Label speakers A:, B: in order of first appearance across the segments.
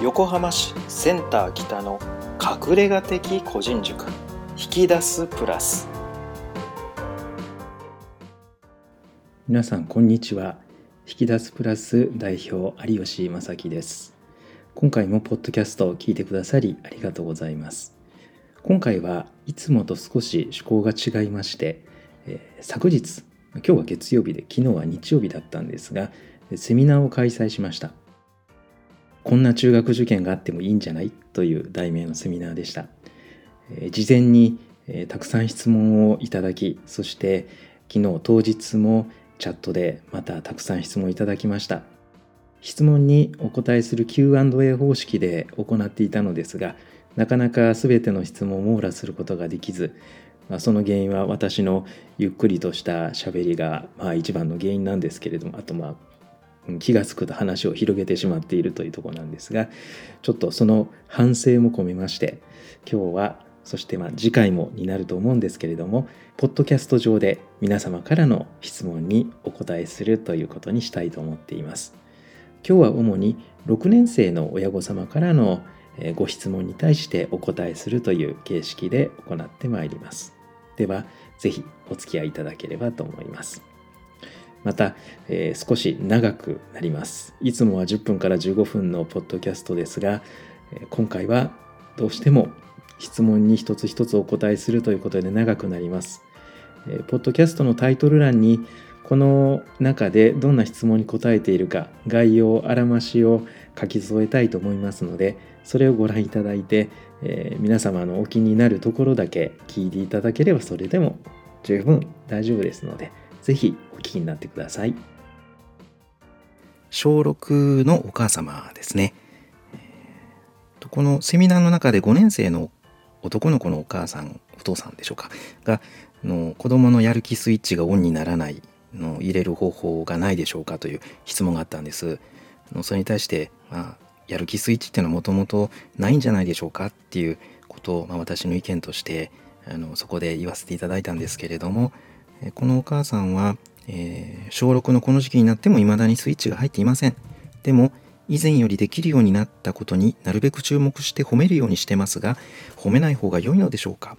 A: 横浜市センター北の隠れ家的個人塾引き出すプラス。
B: 皆さんこんにちは。引き出すプラス代表有吉正樹です。今回もポッドキャストを聞いてくださりありがとうございます。今回はいつもと少し趣向が違いまして、えー、昨日今日は月曜日で昨日は日曜日だったんですがセミナーを開催しました。こんな中学受験があってもいいんじゃない？という題名のセミナーでした。事前にたくさん質問をいただき、そして昨日当日もチャットでまたたくさん質問いただきました。質問にお答えする Q&A 方式で行っていたのですが、なかなか全ての質問を網羅することができず、まあ、その原因は私のゆっくりとした喋りがまあ一番の原因なんですけれども、あとまあ気が付くと話を広げてしまっているというところなんですがちょっとその反省も込めまして今日はそしてまあ次回もになると思うんですけれどもポッドキャスト上で皆様からの質問にお答えするということにしたいと思っています。今日は主に6年生の親御様からのご質問に対してお答えするという形式で行ってまいります。では是非お付き合いいただければと思います。また、えー、少し長くなります。いつもは10分から15分のポッドキャストですが、今回はどうしても質問に一つ一つお答えするということで長くなります。えポッドキャストのタイトル欄にこの中でどんな質問に答えているか概要あらましを書き添えたいと思いますのでそれをご覧いただいて、えー、皆様のお気になるところだけ聞いていただければそれでも十分大丈夫ですので是非お聞きになってください。
C: 小6のお母様ですね。このセミナーの中で5年生の男の子のお母さんお父さんでしょうかがの子供のやる気スイッチがオンにならないの入れる方法がないでしょうかという質問があったんです。それに対して、まあ、やる気スイッチっていうのはもともとないんじゃないでしょうかっていうことを、まあ、私の意見としてあのそこで言わせていただいたんですけれどもこのお母さんは、えー、小6のこの時期になっても未だにスイッチが入っていません。でも、以前よりできるようになったことになるべく注目して褒めるようにしてますが、褒めない方が良いのでしょうか、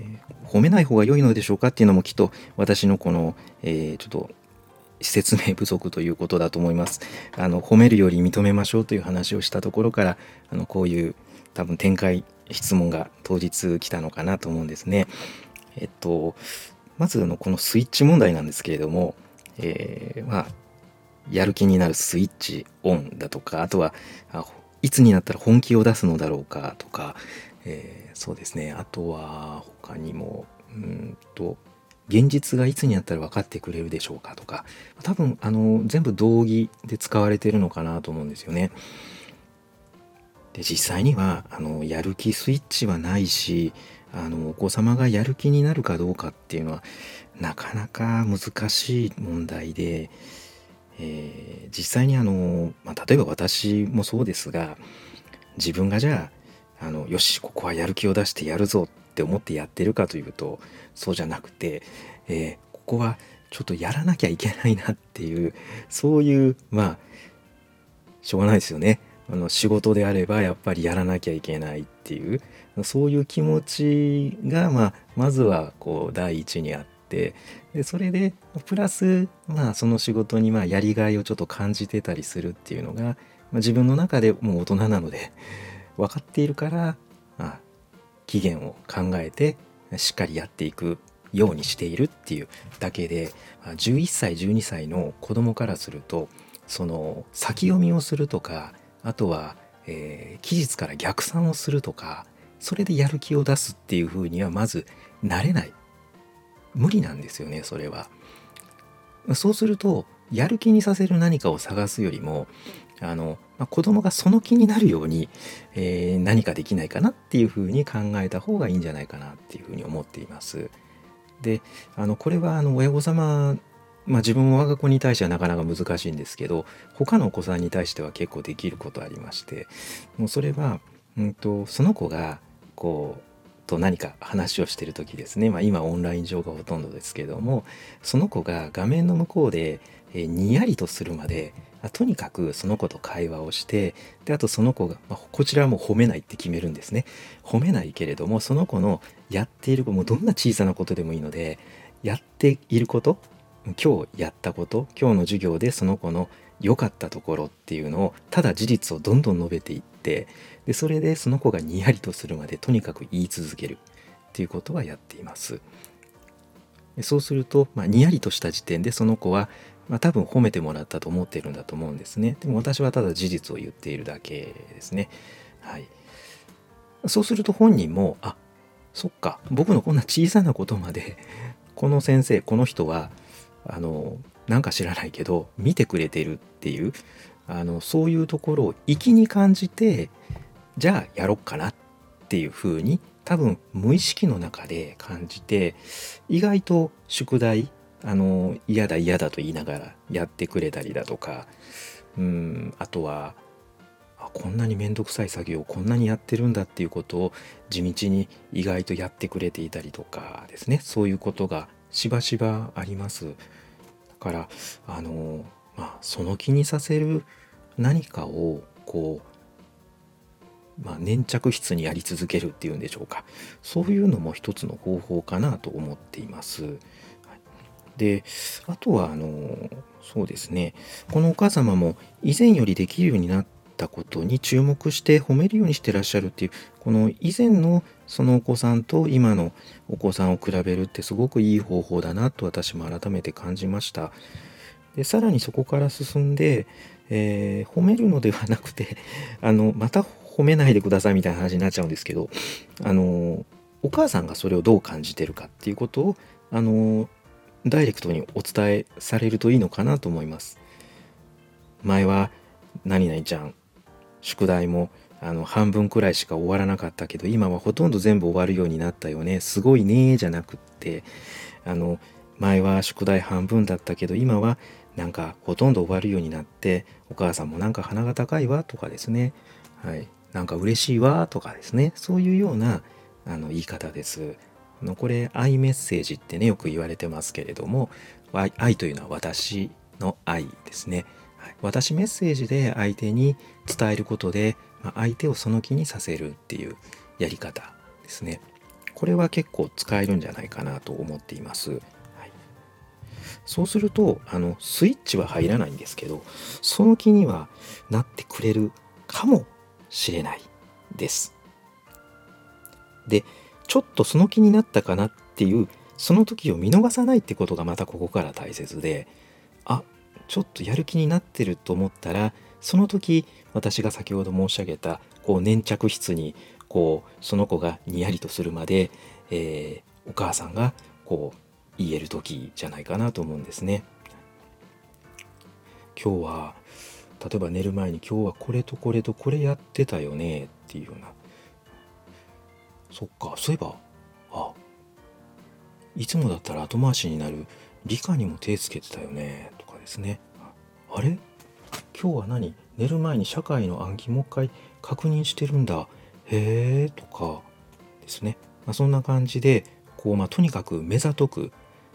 C: えー、褒めない方が良いのでしょうかっていうのもきっと私のこの、えー、ちょっと説明不足ということだと思います。あの褒めるより認めましょうという話をしたところからあのこういう多分展開質問が当日来たのかなと思うんですね。えっとまずのこのスイッチ問題なんですけれども、えー、まあやる気になるスイッチオンだとかあとはいつになったら本気を出すのだろうかとか、えー、そうですねあとは他にもうんと現実がいつになったら分かってくれるでしょうかとか多分あの全部道義で使われてるのかなと思うんですよね。で実際にはあのやる気スイッチはないしあのお子様がやる気になるかどうかっていうのはなかなか難しい問題で、えー、実際にあの、まあ、例えば私もそうですが自分がじゃああのよしここはやる気を出してやるぞって思ってやってるかというとそうじゃなくて、えー、ここはちょっとやらなきゃいけないなっていうそういうまあしょうがないですよね。あの仕事であればやっぱりやらなきゃいけないっていうそういう気持ちが、まあ、まずはこう第一にあってでそれでプラス、まあ、その仕事にまあやりがいをちょっと感じてたりするっていうのが、まあ、自分の中でもう大人なので分かっているから、まあ、期限を考えてしっかりやっていくようにしているっていうだけで11歳12歳の子供からするとその先読みをするとかあとは、えー、期日から逆算をするとかそれでやる気を出すっていうふうにはまずなれない。無理なんですよねそれは。そうするとやる気にさせる何かを探すよりもあの、まあ、子供がその気になるように、えー、何かできないかなっていうふうに考えた方がいいんじゃないかなっていうふうに思っています。であのこれはあの親御様まあ、自分も我が子に対してはなかなか難しいんですけど他のお子さんに対しては結構できることありましてもうそれは、うんと、その子がこうと何か話をしてる時ですね、まあ、今オンライン上がほとんどですけどもその子が画面の向こうで、えにやりとするまでとにかくその子と会話をしてであとその子が、まあ、こちらはもう褒めないって決めるんですね。褒めないけれどもその子のやっているもどんな小さなことでもいいのでやっていること今日やったこと今日の授業でその子の良かったところっていうのをただ事実をどんどん述べていってでそれでその子がにやりとするまでとにかく言い続けるっていうことはやっています。そうすると、まあ、にやりとした時点でその子は、まあ、多分褒めてもらったと思ってるんだと思うんですね。でも私はただ事実を言っているだけですね。はい。そうすると本人も、あそっか、僕のこんな小さなことまで、この先生、この人は、あの、なんか知らないけど、見てくれてるっていう、あの、そういうところを粋に感じて、じゃあやろっかなっていうふうに多分無意識の中で感じて意外と宿題あの嫌だ嫌だと言いながらやってくれたりだとかうんあとはあこんなに面倒くさい作業をこんなにやってるんだっていうことを地道に意外とやってくれていたりとかですねそういうことがしばしばあります。だからあのまあその気にさせる何かをこうまあ、粘着質にやり続けるっていうんでしょうかそういうのも一つの方法かなと思っています。であとはあのそうですねこのお母様も以前よりできるようになったことに注目して褒めるようにしてらっしゃるっていうこの以前のそのお子さんと今のお子さんを比べるってすごくいい方法だなと私も改めて感じました。でさらにそこから進んで、えー、褒めるのではなくて あのまた褒めないでくださいみたいな話になっちゃうんですけどあのお母さんがそれをどう感じてるかっていうことをあのダイレクトにお伝えされるといいのかなと思います。前は何々ちゃん宿題もあの半分くらいしか終わらなかったけど今はほとんど全部終わるようになったよねすごいねじゃなくってあの前は宿題半分だったけど今はなんかほとんど終わるようになってお母さんもなんか鼻が高いわとかですね。はい。なんか嬉しいわとかですね。そういうようなあの言い方です。のこれ愛メッセージってねよく言われてますけれども愛というのは私の愛ですね、はい、私メッセージで相手に伝えることで、まあ、相手をその気にさせるっていうやり方ですね。これは結構使えるんじゃないかなと思っています、そうするとあのスイッチは入らないんですけどその気にはなってくれるかもしれないです。でちょっとその気になったかなっていうその時を見逃さないってことがまたここから大切であちょっとやる気になってると思ったらその時私が先ほど申し上げたこう粘着質にこうその子がにやりとするまで、えー、お母さんがこう言える時じゃないかなと思うんですね。今日は例えば寝る前に今日はこれとこれとこれやってたよねっていうような。そっかそういえばあいつもだったら後回しになる理科にも手つけてたよねとかですね。あれ？今日は何？寝る前に社会の暗記もう一回確認してるんだ。へえとかですね、まあ、そんな感じでこう、まあ、とにかく目ざとく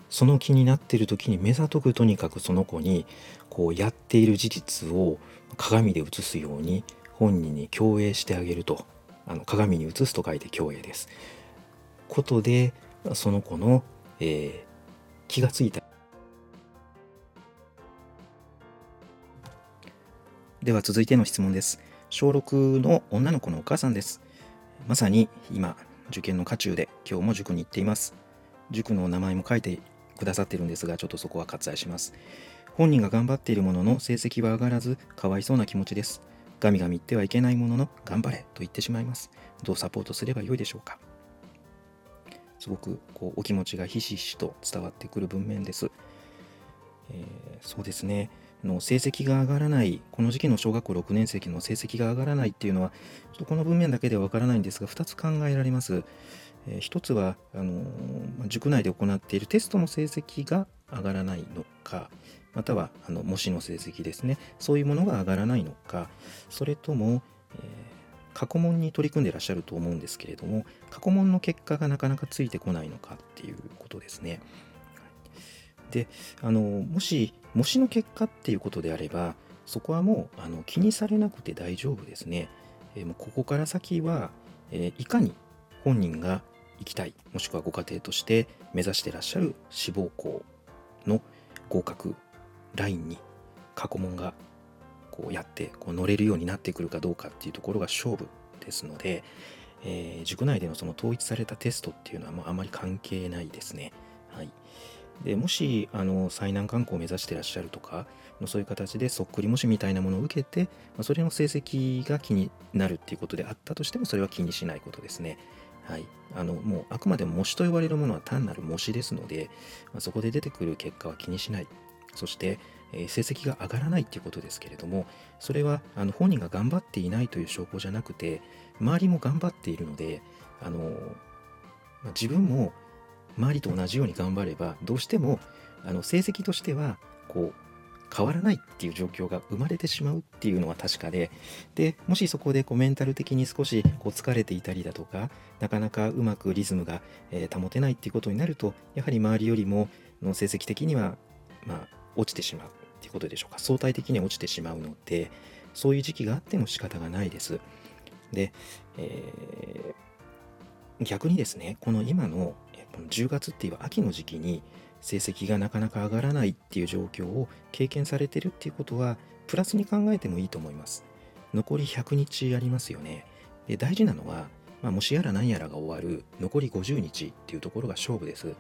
C: その気になっている時に目ざとくとにかくその子にこうやっている事実を鏡で映すように本人に共栄してあげるとあの鏡に映すと書いて共栄です。ことでその子の、えー、気がついたでは続いての質問です。小6の女の子のお母さんです。まさに今受験の渦中で今日も塾に行っています。塾の名前も書いてくださってるんですが、ちょっとそこは割愛します。本人が頑張っているものの成績は上がらず、かわいそうな気持ちです。ガミガミ言ってはいけないものの、頑張れと言ってしまいます。どうサポートすればよいでしょうか。すごくこうお気持ちがひしひしと伝わってくる文面です。えー、そうですね。の成績が上がらない、この時期の小学校6年生の成績が上がらないっていうのは、ちょっとこの文面だけではわからないんですが、2つ考えられます。えー、一つはあの塾内で行っているテストの成績が上がらないのかまたはあの模試の成績ですねそういうものが上がらないのかそれとも、えー、過去問に取り組んでいらっしゃると思うんですけれども過去問の結果がなかなかついてこないのかっていうことですね。であのもし模試の結果っていうことであればそこはもうあの気にされなくて大丈夫ですね。えー、もうここから先は、えー、いかに本人が行きたいもしくはご家庭として目指してらっしゃる志望校の合格ラインに過去問がこうやってこう乗れるようになってくるかどうかっていうところが勝負ですので、えー、塾内でのその統一されたテストっていうのはもうあまり関係ないですね。はい、でもしあの最難関校を目指してらっしゃるとかそういう形でそっくり模試みたいなものを受けて、まあ、それの成績が気になるっていうことであったとしてもそれは気にしないことですね。はい、あのもうあくまでも模試と呼ばれるものは単なる模試ですので、まあ、そこで出てくる結果は気にしない。そして、え、成績が上がらないっていうことですけれどもそれはあの本人が頑張っていないという証拠じゃなくて周りも頑張っているのであの、ま、自分も周りと同じように頑張ればどうしてもあの成績としてはこう変わらないっていう状況が生まれてしまうっていうのは確かででもしそこでこうメンタル的に少しこう疲れていたりだとかなかなかうまくリズムが、えー、保てないっていうことになるとやはり周りよりもの成績的にはまあ落ちてしまうっていうことでしょうか。相対的には落ちてしまうのでそういう時期があっても仕方がないです。で、えー、逆にですねこの今のこの10月っていう秋の時期に成績がなかなか上がらないっていう状況を経験されてるっていうことはプラスに考えてもいいと思います。残り100日ありますよね。で大事なのは、まあ、もしやら何やらが終わる残り50日っていうところが勝負です。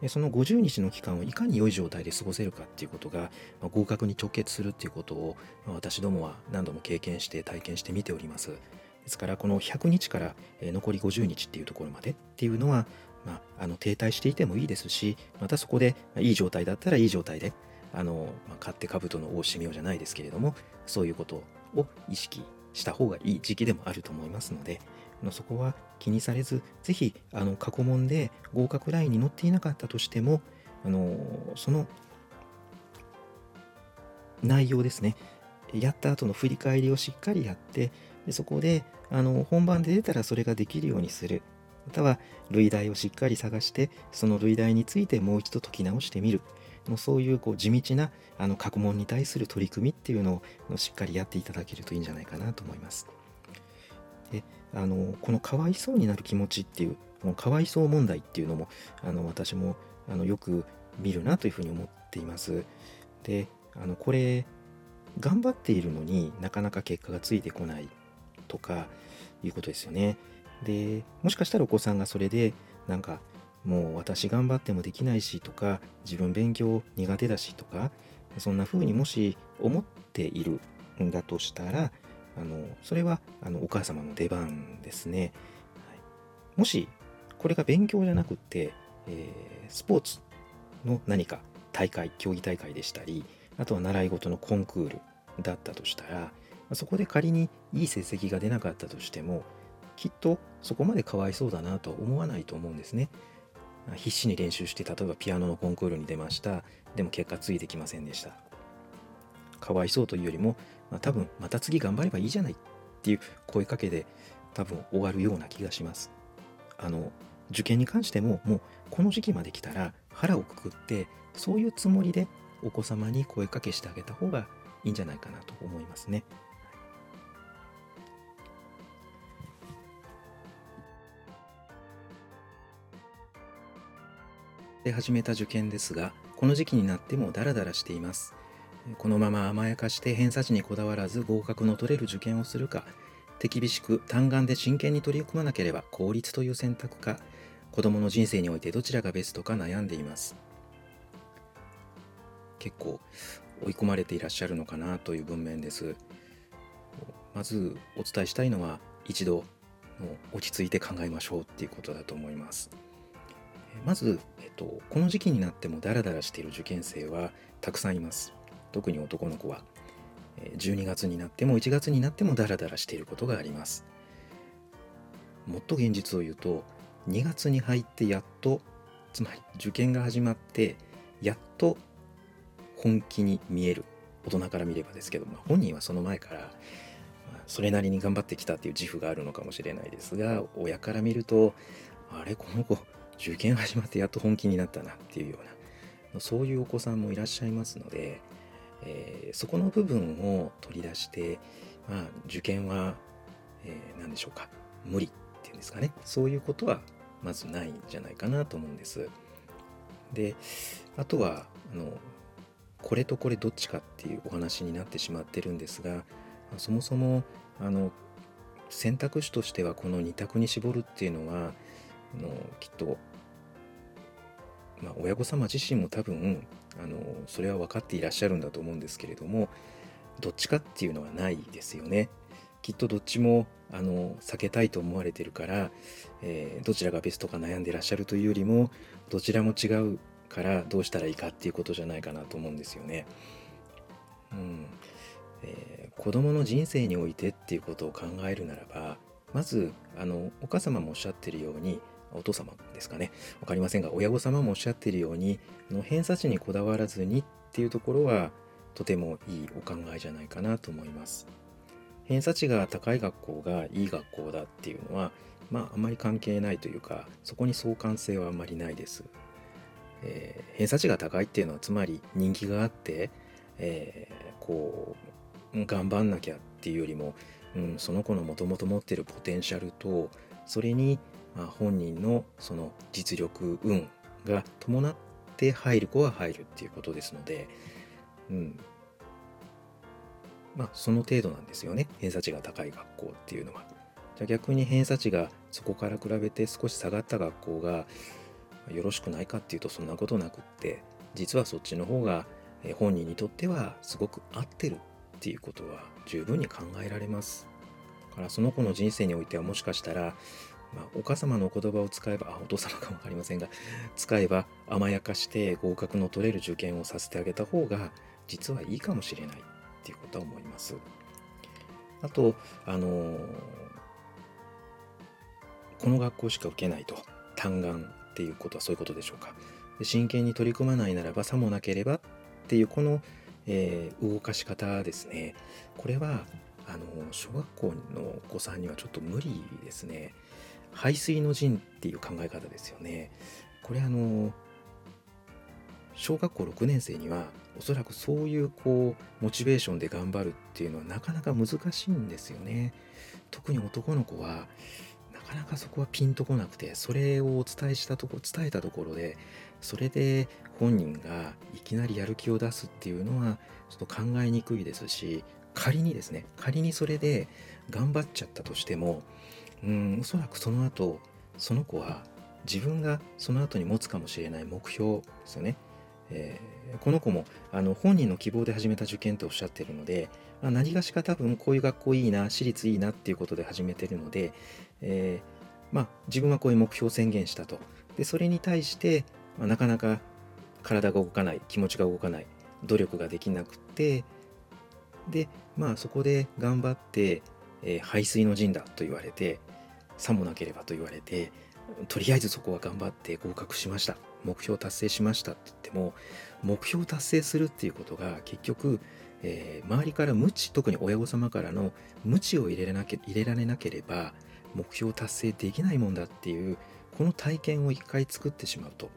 C: でその50日の期間をいかに良い状態で過ごせるかっていうことが、まあ、合格に直結するっていうことを、まあ、私どもは何度も経験して体験してみております。ですからこの100日から残り50日っていうところまでっていうのはまあ、あの停滞していてもいいですしまたそこでいい状態だったらいい状態であの、まあ、買って兜の尾を締めようじゃないですけれどもそういうことを意識した方がいい時期でもあると思いますのでそこは気にされずぜひあの過去問で合格ラインに載っていなかったとしてもあのその内容ですね。やった後の振り返りをしっかりやってでそこであの本番で出たらそれができるようにする。または類題をしっかり探してその類題についてもう一度解き直してみるもそういうこう地道なあの過去問に対する取り組みっていうのをしっかりやっていただけるといいんじゃないかなと思います。であのこのかわいそうになる気持ちっていうこのかわいそう問題っていうのもあの私もあのよく見るなというふうに思っています。であのこれ頑張っているのになかなか結果がついてこないとかいうことですよね。でもしかしたらお子さんがそれでなんかもう私頑張ってもできないしとか自分勉強苦手だしとかそんな風にもし思っているんだとしたらあのそれはあのお母様の出番ですね、はい、もしこれが勉強じゃなくて、えー、スポーツの何か大会競技大会でしたりあとは習い事のコンクールだったとしたらそこで仮にいい成績が出なかったとしてもきっとそこまでかわいそうだなと思わないと思うんですね。必死に練習して例えばピアノのコンクールに出ましたでも結果ついてきませんでしたかわいそうというよりも、まあ、多分また次頑張ればいいじゃないっていう声かけで多分終わるような気がしますあの受験に関してももうこの時期まで来たら腹をくくってそういうつもりでお子様に声かけしてあげた方がいいんじゃないかなと思いますね。で始めた受験ですがこの時期になってもダラダラしています。このまま甘やかして偏差値にこだわらず合格の取れる受験をするか手厳しく単眼で真剣に取り組まなければ効率という選択か子供の人生においてどちらがベストか悩んでいます。結構追い込まれていらっしゃるのかなという文面です。まずお伝えしたいのは一度落ち着いて考えましょうっていうことだと思います。まず、えっと、この時期になってもダラダラしている受験生はたくさんいます。特に男の子は。12月になっても1月になってもダラダラしていることがあります。もっと現実を言うと2月に入ってやっとつまり受験が始まってやっと本気に見える。大人から見ればですけど、ま、本人はその前から、それなりに頑張ってきたっていう自負があるのかもしれないですが親から見るとあれこの子受験始まってやっと本気になったなっていうようなそういうお子さんもいらっしゃいますのでえー、そこの部分を取り出して、まあ、受験は、えー、何でしょうか無理っていうんですかねそういうことはまずないんじゃないかなと思うんです。であとはあのこれとこれどっちかっていうお話になってしまってるんですがそもそもあの選択肢としてはこの2択に絞るっていうのはあのきっと、まあ、親御様自身も多分あのそれは分かっていらっしゃるんだと思うんですけれどもどっちかっていうのはないですよね。きっとどっちもあの避けたいと思われてるから、えー、どちらがベストか悩んでらっしゃるというよりもどちらも違うからどうしたらいいかっていうことじゃないかなと思うんですよね。うんえー、子供の人生においてっていうことを考えるならばまずあのお母様もおっしゃってるようにお父様ですかね分かりませんが親御様もおっしゃっているようにの偏差値にこだわらずにっていうところはとてもいいお考えじゃないかなと思います。偏差値が高い学校がいい学校だっていうのはまああまり関係ないというかそこに相関性はあんまりないです。えー、偏差値が高いっていうのはつまり人気があって、えー、こう頑張んなきゃっていうよりも、うん、その子のもともと持ってるポテンシャルとそれに、あ、本人のその実力運が伴って入る子は入るっていうことですので、うん、まあその程度なんですよね偏差値が高い学校っていうのは。じゃ逆に偏差値がそこから比べて少し下がった学校がよろしくないかっていうとそんなことなくって実はそっちの方が本人にとってはすごく合ってるっていうことは十分に考えられます。だからその子の人生においてはもしかしたら、まあ、お母様の言葉を使えばあお父様かも分かりませんが使えば甘やかして合格の取れる受験をさせてあげた方が実はいいかもしれないっていうことは思います。あと、あのー、この学校しか受けないと単眼っていうことはそういうことでしょうか。真剣に取り組まないならばさもなければっていうこの、えー、動かし方ですね。これはあの小学校のお子さんにはちょっと無理ですね。排水の陣っていう考え方ですよね。これあの小学校6年生にはおそらくそういうこうモチベーションで頑張るっていうのはなかなか難しいんですよね。特に男の子はなかなかそこはピンとこなくてそれをお伝えしたとこ伝えたところでそれで本人がいきなりやる気を出すっていうのはちょっと考えにくいですし仮にですね仮にそれで頑張っちゃったとしてもうんおそらくその後その子は自分がその後に持つかもしれない目標ですよね。えー、この子もあの本人の希望で始めた受験とおっしゃってるので、まあ、何がしか多分こういう学校いいな私立いいなっていうことで始めてるので、えー、まあ、自分はこういう目標を宣言したと。でそれに対して、まあ、なかなか体が動かない気持ちが動かない努力ができなくてでまあそこで頑張って、えー、排水の陣だと言われてさもなければと言われてとりあえずそこは頑張って合格しました。目標達成しましたって言っても目標達成するっていうことが結局、えー、周りから無知特に親御様からの無知を入れなけ入れられなければ目標達成できないもんだっていうこの体験を一回作ってしまうと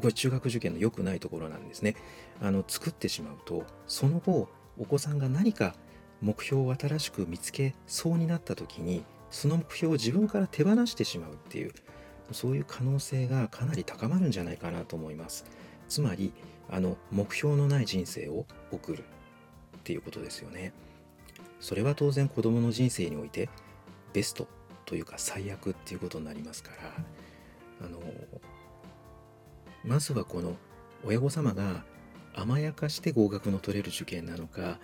C: これ中学受験の良くないところなんですね。あの作ってしまうとその後お子さんが何か目標を新しく見つけそうになった時にその目標を自分から手放してしまうっていうそういう可能性がかなり高まるんじゃないかなと思います。つまりあの目標のない人生を送るっていうことですよね。それは当然子供の人生においてベストというか最悪っていうことになりますからあのまずはこの親御様が甘やかして合格の取れる受験なのか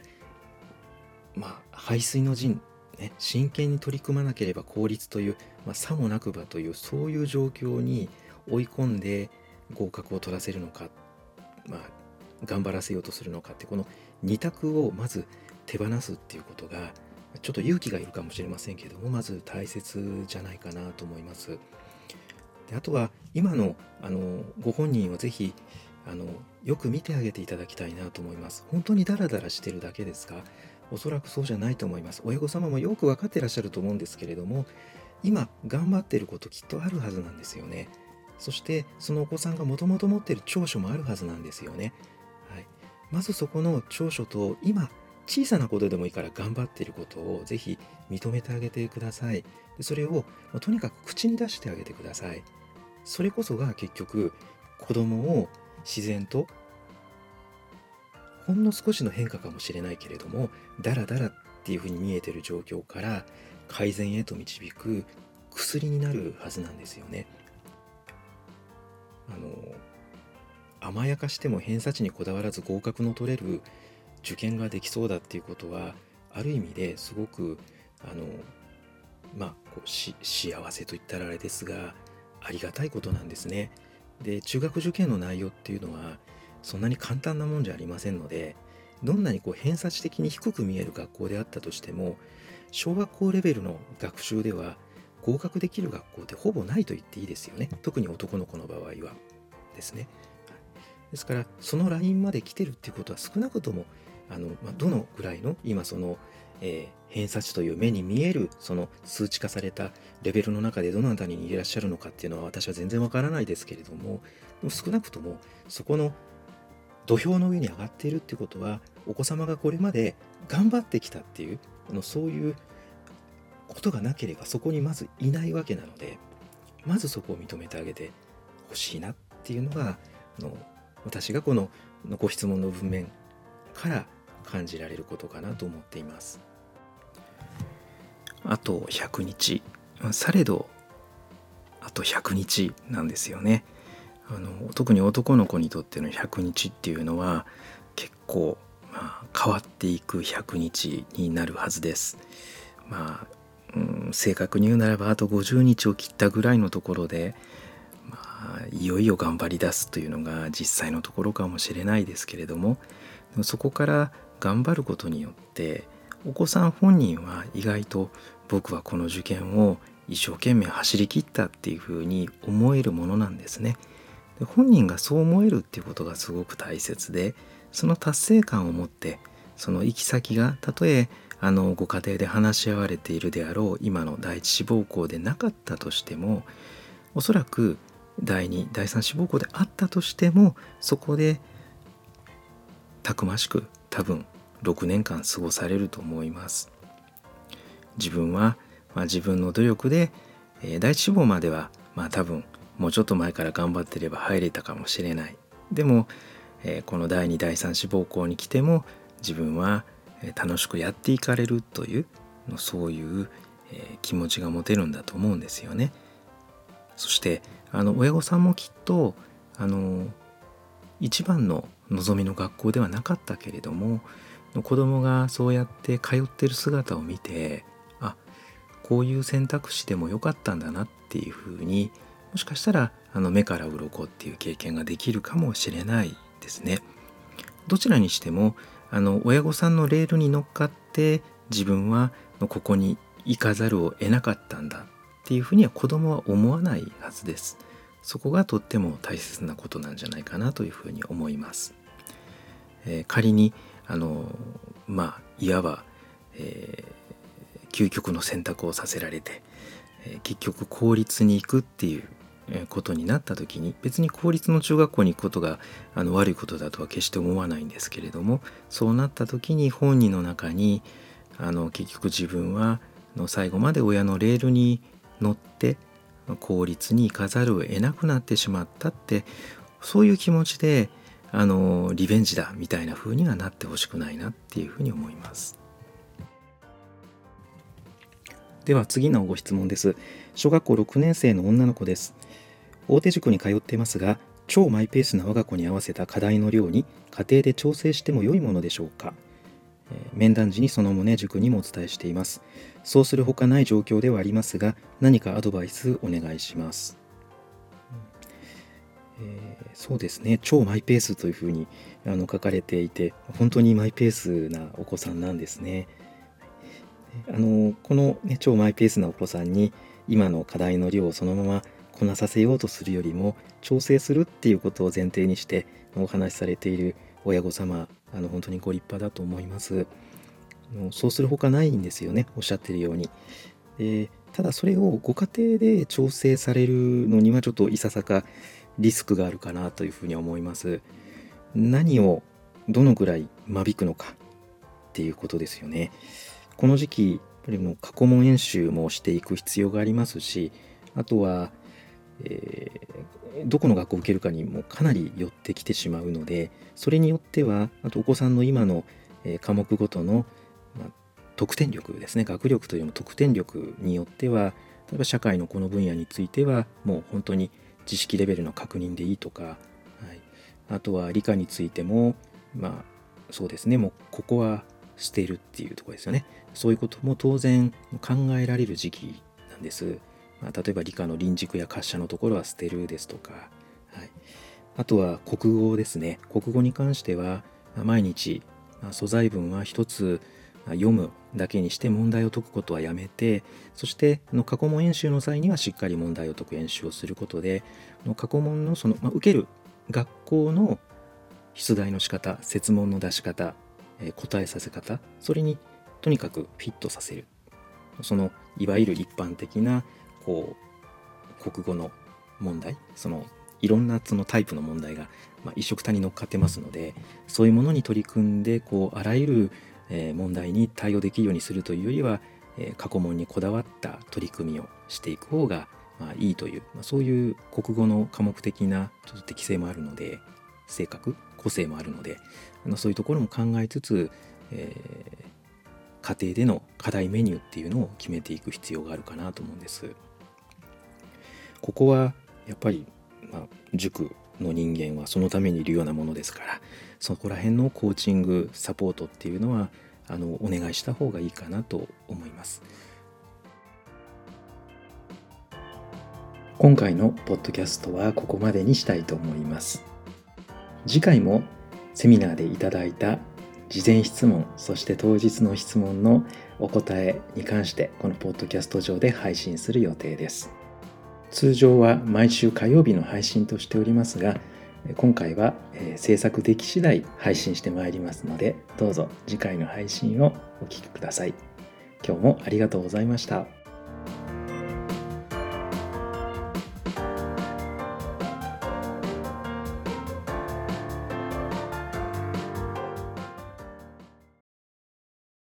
C: まあ排水の陣ね、真剣に取り組まなければ効率という、まあ、さもなくばというそういう状況に追い込んで合格を取らせるのか、まあ、頑張らせようとするのかってこの2択をまず手放すっていうことがちょっと勇気がいるかもしれませんけどもまず大切じゃないかなと思います。であとは今のあのご本人は是非あのよく見てあげていただきたいなと思います。本当にダラダラしてるだけですか？おそらくそうじゃないと思います。親御様もよく分かってらっしゃると思うんですけれども、今頑張ってることきっとあるはずなんですよね。そしてそのお子さんがもともと持ってる長所もあるはずなんですよね。はい、まずそこの長所と今小さなことでもいいから頑張っていることをぜひ認めてあげてくださいでそれをとにかく口に出してあげてくださいそれこそが結局子供を自然とほんの少しの変化かもしれないけれどもダラダラっていうふうに見えてる状況から改善へと導く薬になるはずなんですよね。あの甘やかしても偏差値にこだわらず合格の取れる受験ができそうだっていうことはある意味ですごくあのまあこうし幸せと言ったらあれですがありがたいことなんですね。で中学受験の内容っていうのはそんなに簡単なもんじゃありませんのでどんなにこう偏差値的に低く見える学校であったとしても小学校レベルの学習では合格できる学校ってほぼないと言っていいですよね。特に男の子の場合は。ですね。ですからそのラインまで来てるっていうことは少なくともあの、まあ、どのぐらいの今その、えー、偏差値という目に見えるその数値化されたレベルの中でどの辺りにいらっしゃるのかっていうのは私は全然わからないですけれどもでも少なくともそこの土俵の上に上がっているっていうことはお子様がこれまで頑張ってきたっていうあのそういうことがなければそこにまずいないわけなのでまずそこを認めてあげてほしいなっていうのがあの私がこのご質問の文面から感じられることかなと思っています。あと100日されどあと100日なんですよね。あの特に男の子にとっての100日っていうのは結構、まあ、変わっていく100日になるはずです。まあ、うん、正確に言うならばあと50日を切ったぐらいのところで、まあ、いよいよ頑張り出すというのが実際のところかもしれないですけれどもそこから頑張ることによってお子さん本人は意外と僕はこの受験を一生懸命走り切ったっていうふうに思えるものなんですね。で本人がそう思えるっていうことがすごく大切でその達成感を持ってその行き先がたとえあのご家庭で話し合われているであろう今の第一志望校でなかったとしてもおそらく第2第3志望校であったとしてもそこでたくましく多分6年間過ごされると思います。自分は、まあ、自分の努力で、えー、第一志望まではまあ多分もうちょっと前から頑張ってれば入れたかもしれない。でも、えー、この第2第3志望校に来ても自分は楽しくやっていかれるというそういう、えー、気持ちが持てるんだと思うんですよね。そしてあの親御さんもきっとあの一番の望みの学校ではなかったけれども子供がそうやって通ってる姿を見てあこういう選択肢でもよかったんだなっていうふうにもしかしたらあの目から鱗っていう経験ができるかもしれないですね。どちらにしてもあの親御さんのレールに乗っかって自分はここに行かざるを得なかったんだっていうふうには子供は思わないはずです。そこがとっても大切なことなんじゃないかなというふうに思います。えー、仮にあのまあいわば、えー、究極の選択をさせられて、えー、結局公立に行くっていうことになった時に別に公立の中学校に行くことがあの悪いことだとは決して思わないんですけれどもそうなった時に本人の中にあの結局自分はの最後まで親のレールに乗って公立に行かざるを得なくなってしまったってそういう気持ちであのリベンジだみたいな風にはなってほしくないなっていうふうに思います。では次のご質問です。小学校6年生の女の子です。大手塾に通っていますが超マイペースな我が子に合わせた課題の量に家庭で調整しても良いものでしょうか？面談時にその旨塾にもお伝えしています。そうするほかない状況ではありますが何かアドバイスお願いします、えー、そうですね。超マイペースというふうにあの書かれていて本当にマイペースなお子さんなんですね。あのこの、ね、超マイペースなお子さんに今の課題の量をそのままこなさせようとするよりも調整するっていうことを前提にしてお話しされている親御様あの本当にご立派だと思います。そうするほかないんですよねおっしゃってるように。でただそれをご家庭で調整されるのにはちょっといささかリスクがあるかなというふうに思います。何をどのぐらい間引くのかっていうことですよね。この時期やっぱりもう過去問演習もしていく必要がありますしあとは、えー、どこの学校を受けるかにもかなり寄ってきてしまうのでそれによってはあとお子さんの今の、え科目ごとの、まあ、得点力ですね学力というのも得点力によっては例えば社会のこの分野についてはもう本当に知識レベルの確認でいいとか、はい、あとは理科についてもまあそうですねもうここは捨てるっていうとこですよね。そういうことも当然考えられる時期なんです、まあ、例えば理科の臨軸や滑車のところは捨てるですとか、はい、あとは国語ですね。国語に関しては毎日素材文は一つ読むだけにして問題を解くことはやめてそしての過去問演習の際にはしっかり問題を解く演習をすることで過去問のその、まあ、受ける学校の出題の仕方設問の出し方答えさせ方それにとにかくフィットさせる。そのいわゆる一般的なこう国語の問題そのいろんなそのタイプの問題が、まあ、一緒くたに乗っかってますのでそういうものに取り組んでこうあらゆるえ問題に対応できるようにするというよりは、え過去問にこだわった取り組みをしていく方が、まあ、いいという、まあ、そういう国語の科目的なちょっと適性もあるので性格個性もあるのであそういうところも考えつつ、えー、家庭での課題メニューっていうのを決めていく必要があるかなと思うんです。ここはやっぱり、まあ、塾の人間はそのためにいるようなものですからそこら辺のコーチングサポートっていうのはあのお願いした方がいいかなと思います
B: 今回のポッドキャストはここまでにしたいと思います次回もセミナーでいただいた事前質問そして当日の質問のお答えに関してこのポッドキャスト上で配信する予定です。通常は毎週火曜日の配信としておりますが今回は制作でき次第配信してまいりますのでどうぞ次回の配信をお聴きください。今日もありがとうございました。